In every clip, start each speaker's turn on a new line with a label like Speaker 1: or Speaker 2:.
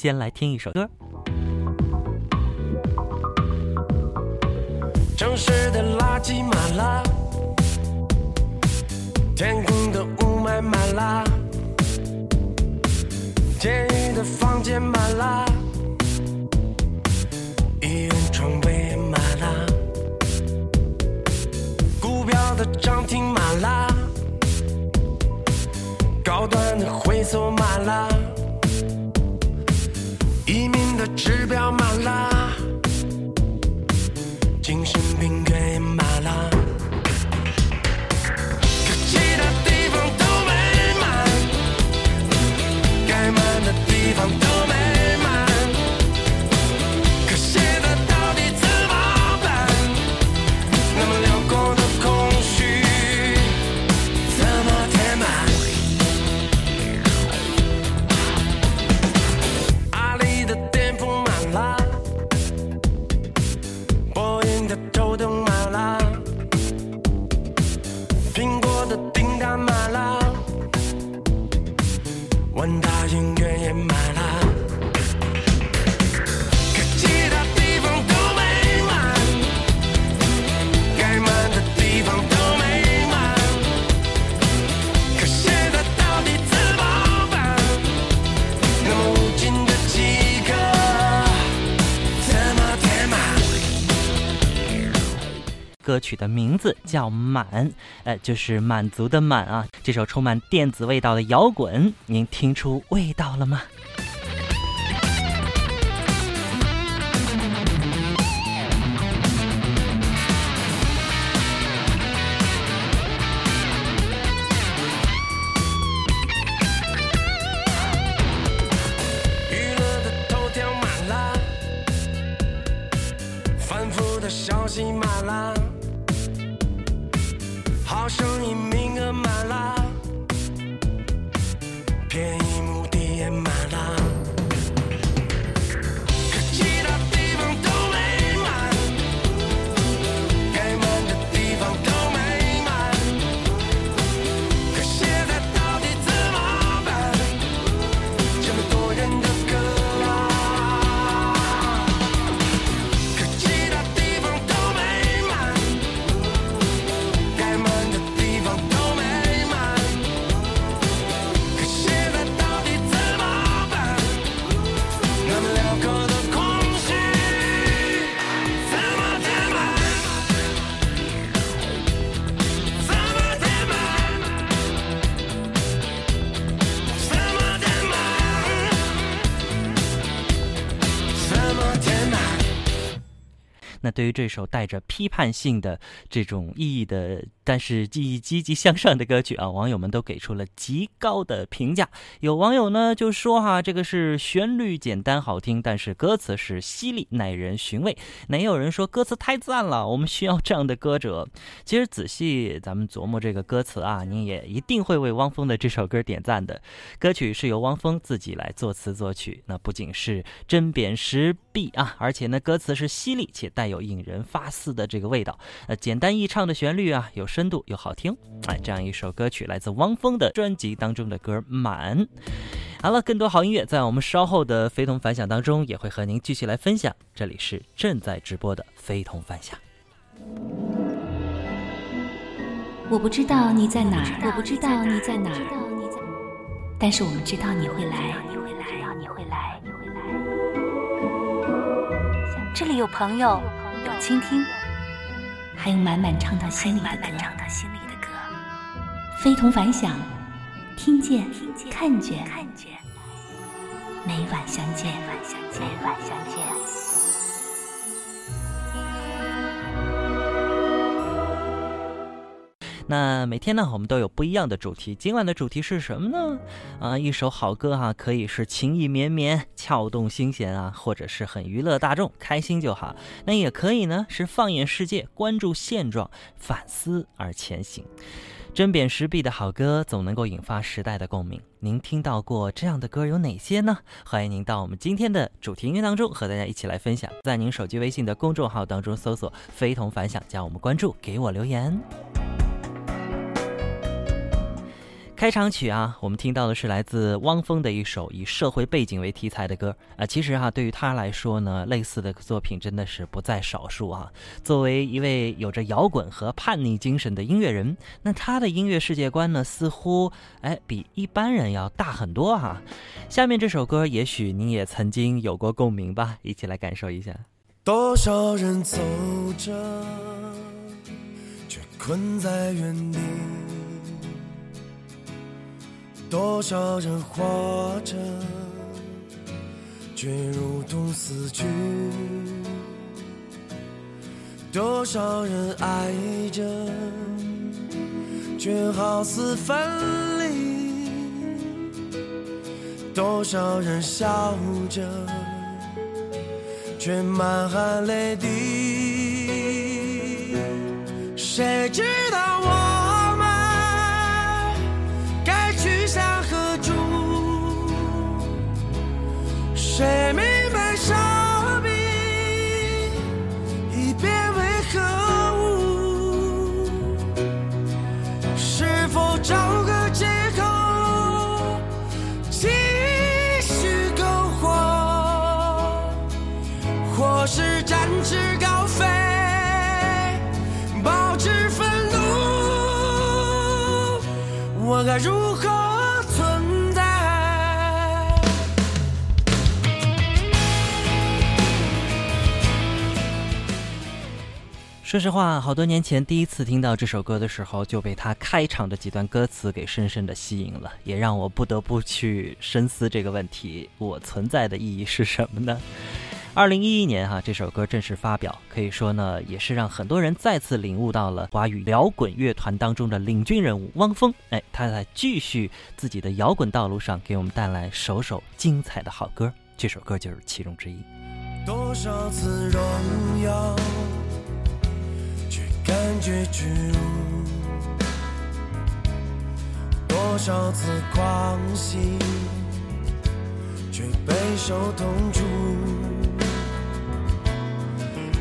Speaker 1: 先来听一首歌。
Speaker 2: 城市的垃圾满了，天空的雾霾满了，监狱的房间满了，医院床位满了，股票的涨停满了，高端的的
Speaker 1: 名字叫《满》，呃，就是满足的满啊。这首充满电子味道的摇滚，您听出味道了吗？对于这首带着批判性的这种意义的，但是记忆积极向上的歌曲啊，网友们都给出了极高的评价。有网友呢就说哈，这个是旋律简单好听，但是歌词是犀利耐人寻味。那也有人说歌词太赞了，我们需要这样的歌者。其实仔细咱们琢磨这个歌词啊，你也一定会为汪峰的这首歌点赞的。歌曲是由汪峰自己来作词作曲，那不仅是针砭时弊啊，而且呢歌词是犀利且带有引人发思的这个味道。呃，简单易唱的旋律啊，有时深度又好听。哎，这样一首歌曲来自汪峰的专辑当中的歌《满》。好了，更多好音乐在我们稍后的非同凡响当中也会和您继续来分享。这里是正在直播的非同凡响。
Speaker 3: 我不知道你在哪儿，我不知道你在哪儿，但是我们知道你会来，你会来，你会来，你会来。这里有朋友，有倾听，还有满满唱到心里的歌，唱到心里的歌。非同凡响，听见，看见，每晚相见，每晚相见，
Speaker 1: 那每天呢，我们都有不一样的主题。今晚的主题是什么呢？啊，一首好歌哈、可以是情意绵绵、撬动心弦啊，或者是很娱乐大众，开心就好。那也可以呢，是放眼世界，关注现状，反思而前行。针砭时弊的好歌，总能够引发时代的共鸣。您听到过这样的歌有哪些呢？欢迎您到我们今天的主题音乐当中和大家一起来分享。在您手机微信的公众号当中搜索“非同凡响”，加我们关注，给我留言。开场曲啊，我们听到的是来自汪峰的一首以社会背景为题材的歌啊。其实啊，对于他来说呢，类似的作品真的是不在少数啊。作为一位有着摇滚和叛逆精神的音乐人，那他的音乐世界观呢，似乎哎比一般人要大很多哈、下面这首歌，也许你也曾经有过共鸣吧，一起来感受一下。
Speaker 2: 多少人走着，却困在原地；多少人活着，却如同死去；多少人爱着，却好似分离；多少人笑着。却满含泪滴。谁知道我谁明白生命已变为何物？是否找个借口继续苟活？或是展翅高飞，保持愤怒，我该如
Speaker 1: 说实话，好多年前第一次听到这首歌的时候，就被它开场的几段歌词给深深的吸引了，也让我不得不去深思这个问题：我存在的意义是什么呢？二零一一年哈、这首歌正式发表，可以说呢，也是让很多人再次领悟到了华语摇滚乐团当中的领军人物汪峰。哎，他在继续自己的摇滚道路上，给我们带来首首精彩的好歌。这首歌就是其中之一。
Speaker 2: 多少次荣耀，感觉屈辱；多少次狂喜，却备受痛楚；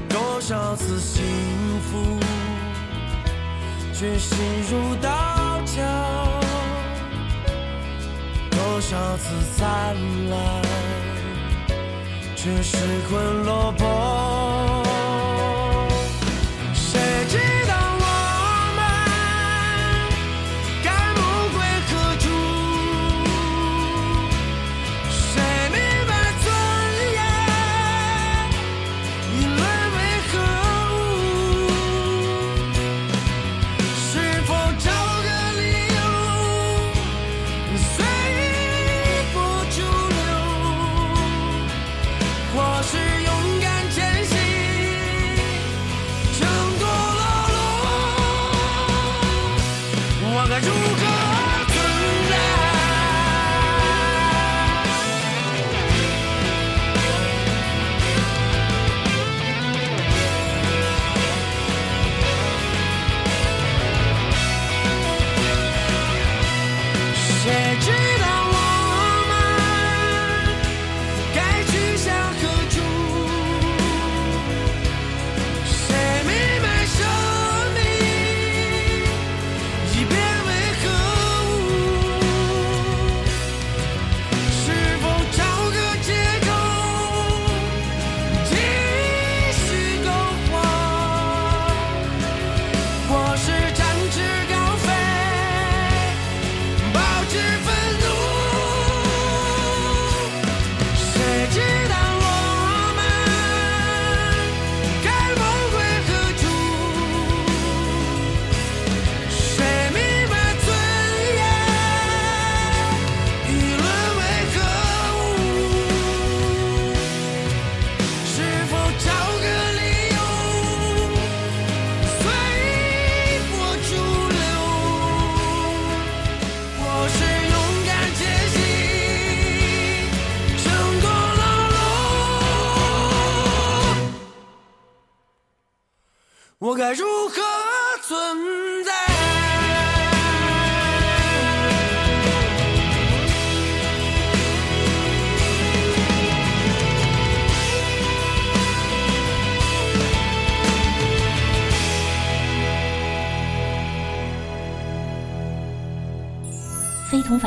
Speaker 2: 多少次幸福，却心如刀绞；多少次灿烂。却失魂落魄。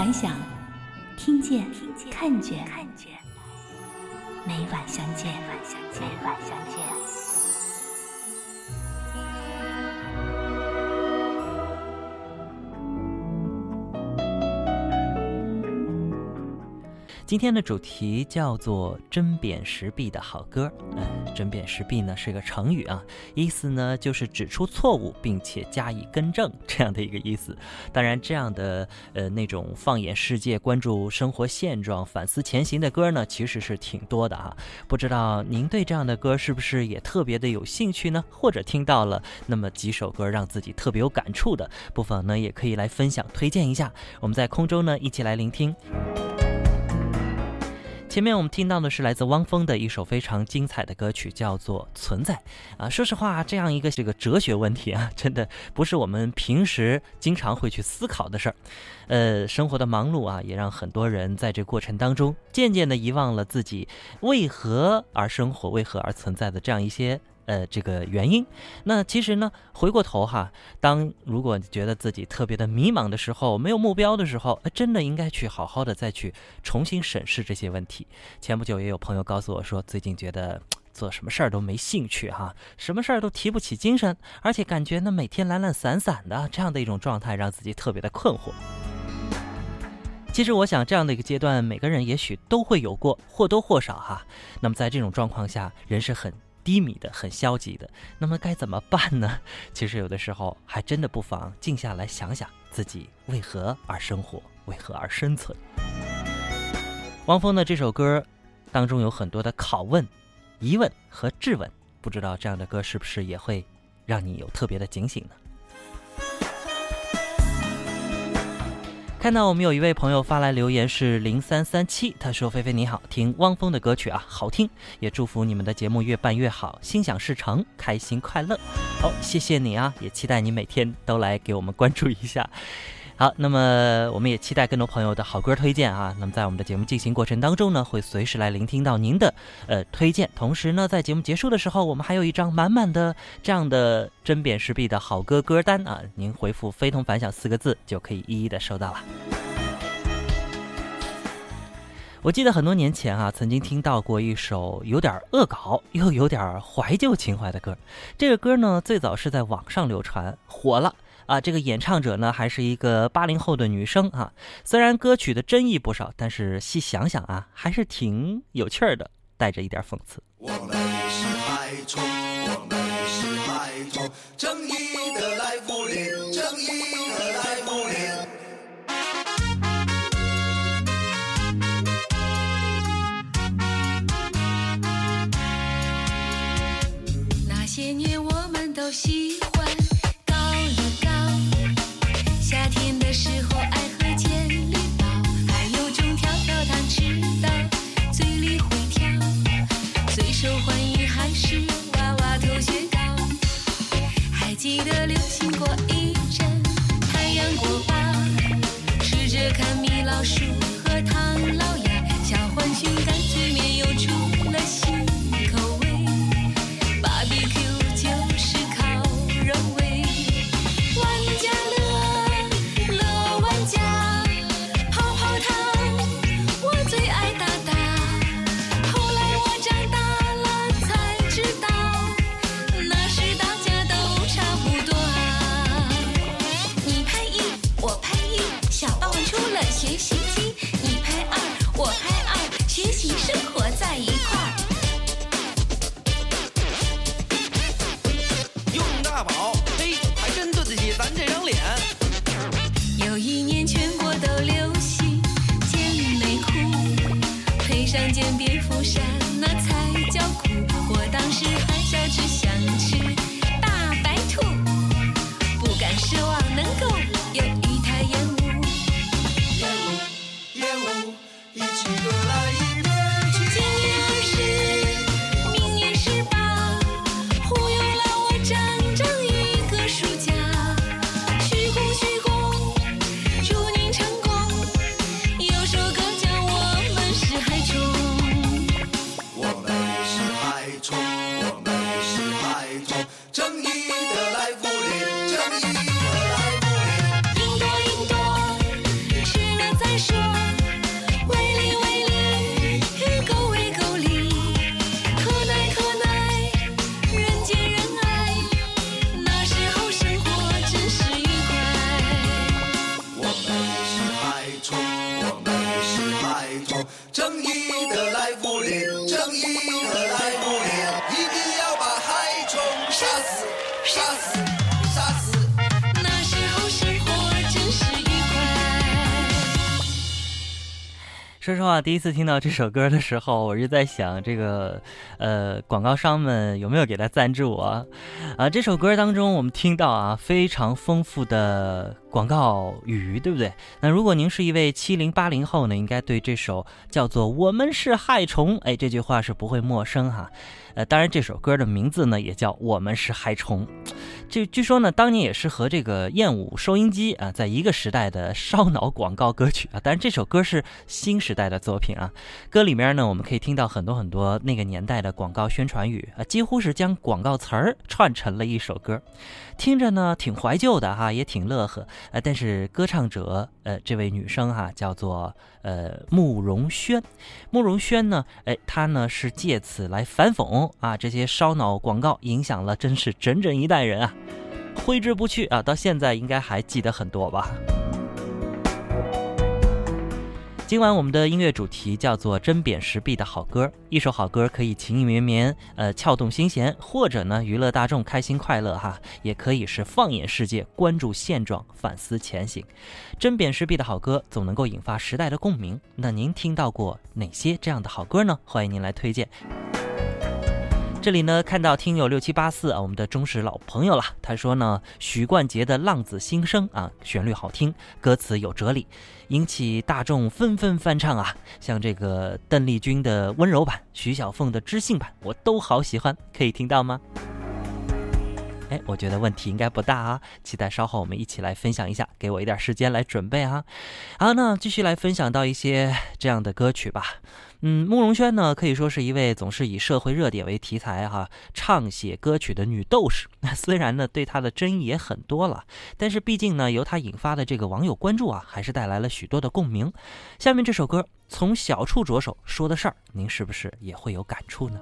Speaker 3: 同凡响，听见，看见，看见，每晚相见，每晚相见。
Speaker 1: 今天的主题叫做“针砭时弊”的好歌。嗯，针砭时弊呢是个成语啊，意思呢就是指出错误并且加以更正这样的一个意思。当然，这样的呃那种放眼世界、关注生活现状、反思前行的歌呢，其实是挺多的啊。不知道您对这样的歌是不是也特别的有兴趣呢？或者听到了那么几首歌让自己特别有感触的，不妨呢也可以来分享推荐一下。我们在空中呢一起来聆听。前面我们听到的是来自汪峰的一首非常精彩的歌曲，叫做《存在》啊。说实话，这样一个这个哲学问题啊，真的不是我们平时经常会去思考的事儿。呃，生活的忙碌啊，也让很多人在这过程当中渐渐的遗忘了自己为何而生活、为何而存在的这样一些。呃，这个原因，那其实呢，回过头哈，当如果觉得自己特别的迷茫的时候，没有目标的时候，真的应该去好好的再去重新审视这些问题。前不久也有朋友告诉我说，最近觉得做什么事儿都没兴趣哈，什么事儿都提不起精神，而且感觉呢每天懒懒散散的这样的一种状态，让自己特别的困惑。其实我想，这样的一个阶段，每个人也许都会有过，或多或少哈。那么在这种状况下，人是很。低迷的、很消极的，那么该怎么办呢？其实有的时候还真的不妨静下来想想自己为何而生活，为何而生存。汪峰的这首歌当中有很多的拷问、疑问和质问，不知道这样的歌是不是也会让你有特别的警醒呢？看到我们有一位朋友发来留言是零三三七，他说：“菲菲你好，听汪峰的歌曲啊，好听，也祝福你们的节目越办越好，心想事成，开心快乐。”好，谢谢你啊，也期待你每天都来给我们关注一下。好，那么我们也期待更多朋友的好歌推荐啊。那么在我们的节目进行过程当中呢，会随时来聆听到您的呃推荐。同时呢，在节目结束的时候，我们还有一张满满的这样的针砭时弊的好歌歌单啊。您回复“非同凡响”四个字，就可以一一的收到了。我记得很多年前啊，曾经听到过一首有点恶搞又有点怀旧情怀的歌。这个歌呢，最早是在网上流传，火了。啊，这个演唱者呢，还是一个八零后的女生啊。虽然歌曲的争议不少，但是细想想啊，还是挺有趣儿的，带着一点讽刺。
Speaker 4: 我们是海虫，我们是海虫，正义的
Speaker 5: 受欢迎还是娃娃头雪糕。还记得流行过一阵太阳过吧，试着看米老鼠
Speaker 1: 话，第一次听到这首歌的时候，我是在想，这个呃广告商们有没有给他赞助啊？啊，这首歌当中我们听到啊非常丰富的广告语，对不对？那如果您是一位七零八零后呢，应该对这首叫做《我们是害虫》哎这句话是不会陌生哈。呃，当然这首歌的名字呢也叫《我们是害虫》。这据说呢，当年也是和这个燕舞收音机啊在一个时代的烧脑广告歌曲啊。当然这首歌是新时代的作品啊，歌里面呢我们可以听到很多很多那个年代的广告宣传语啊，几乎是将广告词儿串成了一首歌，听着呢挺怀旧的哈，也挺乐呵。呃，但是歌唱者呃这位女生哈叫做呃慕容轩，慕容轩呢，哎她呢是借此来反讽啊这些烧脑广告影响了真是整整一代人啊。挥之不去啊！到现在应该还记得很多吧。今晚我们的音乐主题叫做“针砭时弊的好歌”。一首好歌可以情意绵绵，呃，撬动心弦，或者呢娱乐大众，开心快乐哈，也可以是放眼世界，关注现状，反思前行。针砭时弊的好歌总能够引发时代的共鸣。那您听到过哪些这样的好歌呢？欢迎您来推荐。这里呢，看到听友六七八四啊，我们的忠实老朋友了。他说呢，许冠杰的《浪子心声》啊，旋律好听，歌词有哲理，引起大众纷纷翻唱啊。像这个邓丽君的温柔版，徐小凤的知性版，我都好喜欢，可以听到吗？哎，我觉得问题应该不大啊，期待稍后我们一起来分享一下，给我一点时间来准备啊。好，那继续来分享到一些这样的歌曲吧。嗯，慕容轩呢，可以说是一位总是以社会热点为题材哈，唱写歌曲的女斗士。那 虽然呢，对她的争议也很多了，但是毕竟呢，由她引发的这个网友关注啊，还是带来了许多的共鸣。下面这首歌从小处着手说的事儿，您是不是也会有感触呢？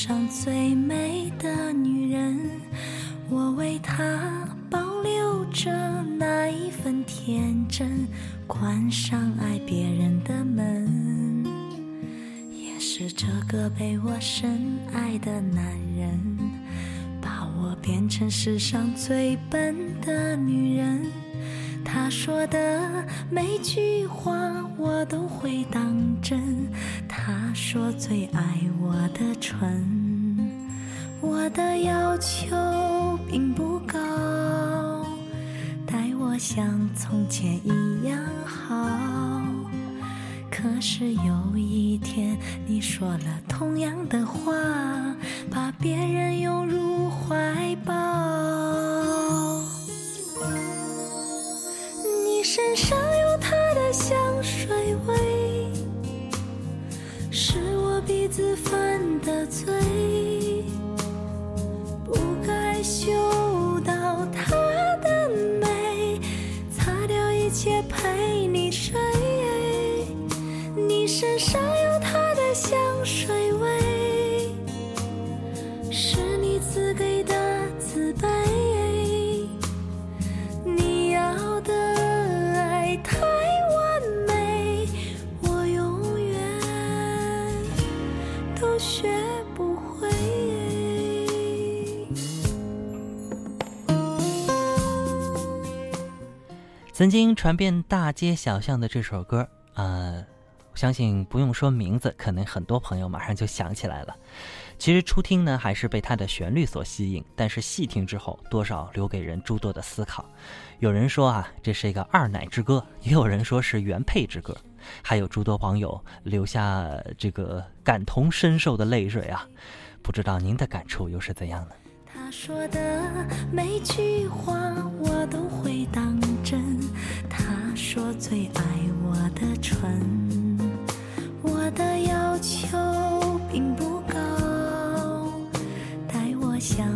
Speaker 6: 上最美的女人，我为她保留着那一份天真，关上爱别人的门。也是这个被我深爱的男人，把我变成世上最笨的女人。他说的每句话我都会当真。他说最爱我的唇，我的要求并不高，待我像从前一样好。可是有一天你说了同样的话，把别人拥入怀抱。身上有他的香水味，是我鼻子犯的罪，不该嗅到他的美，擦掉一切陪
Speaker 1: 曾经传遍大街小巷的这首歌，呃，相信不用说名字，可能很多朋友马上就想起来了。其实初听呢，还是被它的旋律所吸引，但是细听之后，多少留给人诸多的思考。有人说啊，这是一个二奶之歌；也有人说是原配之歌，还有诸多网友留下这个感同身受的泪水啊。不知道您的感触又是怎样呢？
Speaker 6: 他说的每句话我都会当。说最爱我的唇，我的要求并不高，待我像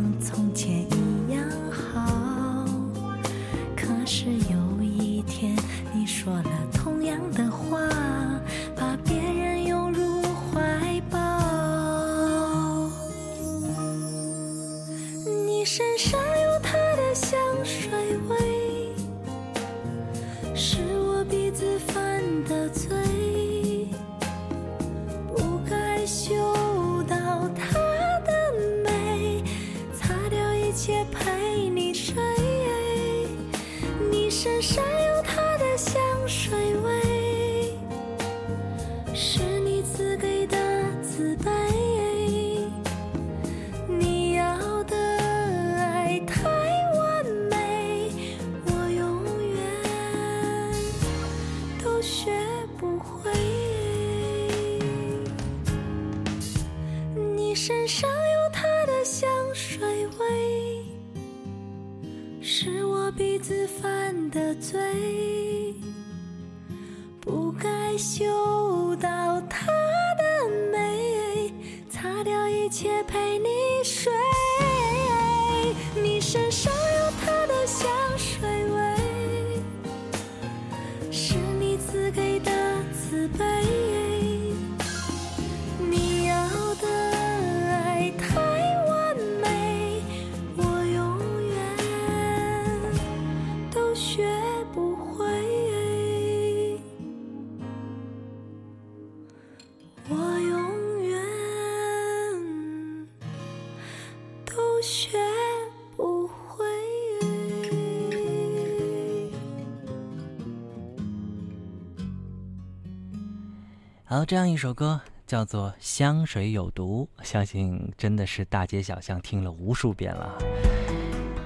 Speaker 6: 好，
Speaker 1: 这样一首歌叫做《香水有毒》，相信真的是大街小巷听了无数遍了。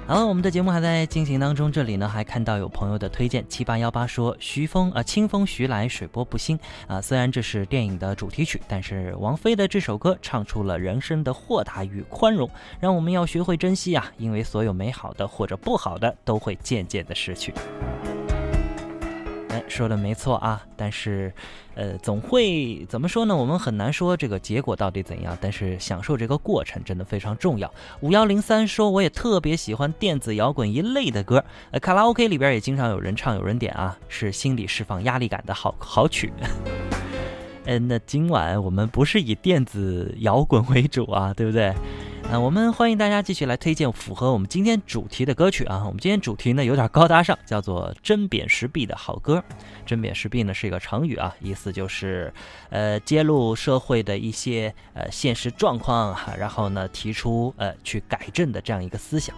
Speaker 1: 好了，我们的节目还在进行当中，这里呢还看到有朋友的推荐，七八幺八说徐峰啊，清风徐来，水波不兴啊。虽然这是电影的主题曲，但是王菲的这首歌唱出了人生的豁达与宽容，让我们要学会珍惜啊，因为所有美好的或者不好的都会渐渐的失去。说的没错啊，但是，呃，总会怎么说呢？我们很难说这个结果到底怎样，但是享受这个过程真的非常重要。五幺零三说，我也特别喜欢电子摇滚一类的歌，呃，卡拉 OK 里边也经常有人唱，有人点啊，是心理释放压力感的好好曲。嗯，那今晚我们不是以电子摇滚为主啊，对不对？啊，我们欢迎大家继续来推荐符合我们今天主题的歌曲啊。我们今天主题呢有点高大上，叫做“针砭时弊”的好歌。针砭时弊呢是一个成语啊，意思就是，呃，揭露社会的一些呃现实状况哈、然后呢提出呃去改正的这样一个思想。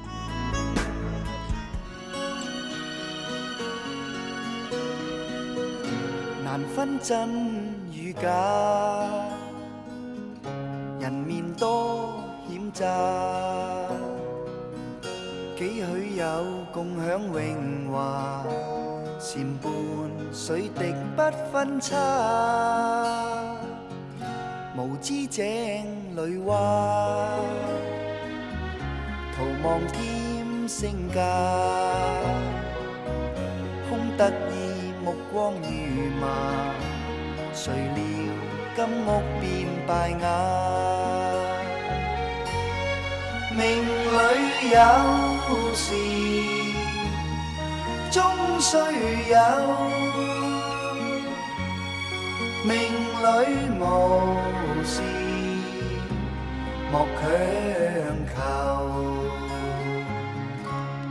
Speaker 7: 难分真与假，人面多險詐，幾許有共享榮華，禪伴水滴不分差，無知井裏蛙，徒望添升價。空得意目光如麻，誰料金屋變敗瓦。命里有時終須有，命里無事莫強求。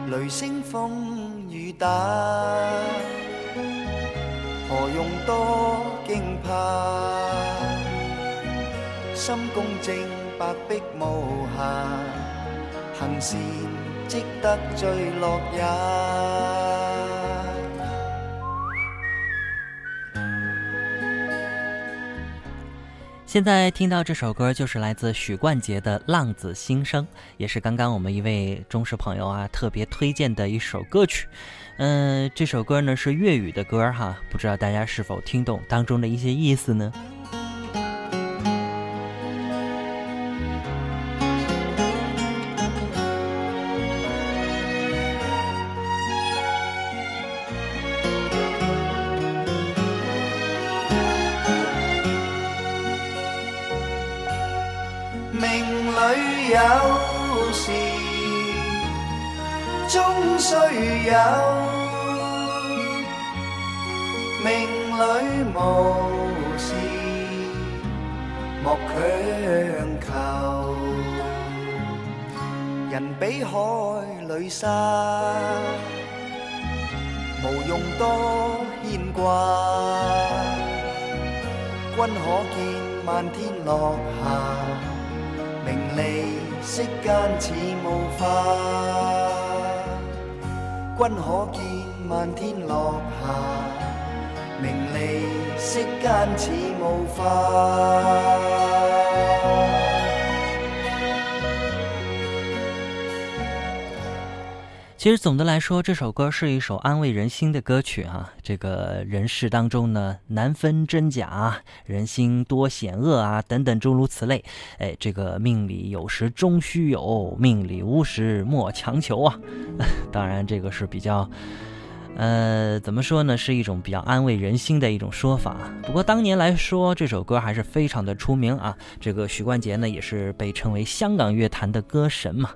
Speaker 7: 雷聲風雨打，何用多驚怕？心公正，白璧無瑕，行善積得最樂也。
Speaker 1: 现在听到这首歌就是来自许冠杰的《浪子心声》，也是刚刚我们一位忠实朋友啊特别推荐的一首歌曲。嗯、这首歌呢是粤语的歌哈，不知道大家是否听懂当中的一些意思呢？
Speaker 7: 有，命裏無事莫強求。人比海里沙，無用多牽掛。君可見漫天落霞。名利息間似霧化，君可见漫天落霞，名利世间似雾化。
Speaker 1: 其实总的来说，这首歌是一首安慰人心的歌曲啊。这个人世当中呢，难分真假，人心多险恶啊，等等诸如此类。哎，这个命里有时终须有，命里无时莫强求啊。当然，这个是比较。呃，怎么说呢？是一种比较安慰人心的一种说法。不过当年来说，这首歌还是非常的出名啊。这个许冠杰呢，也是被称为香港乐坛的歌神嘛。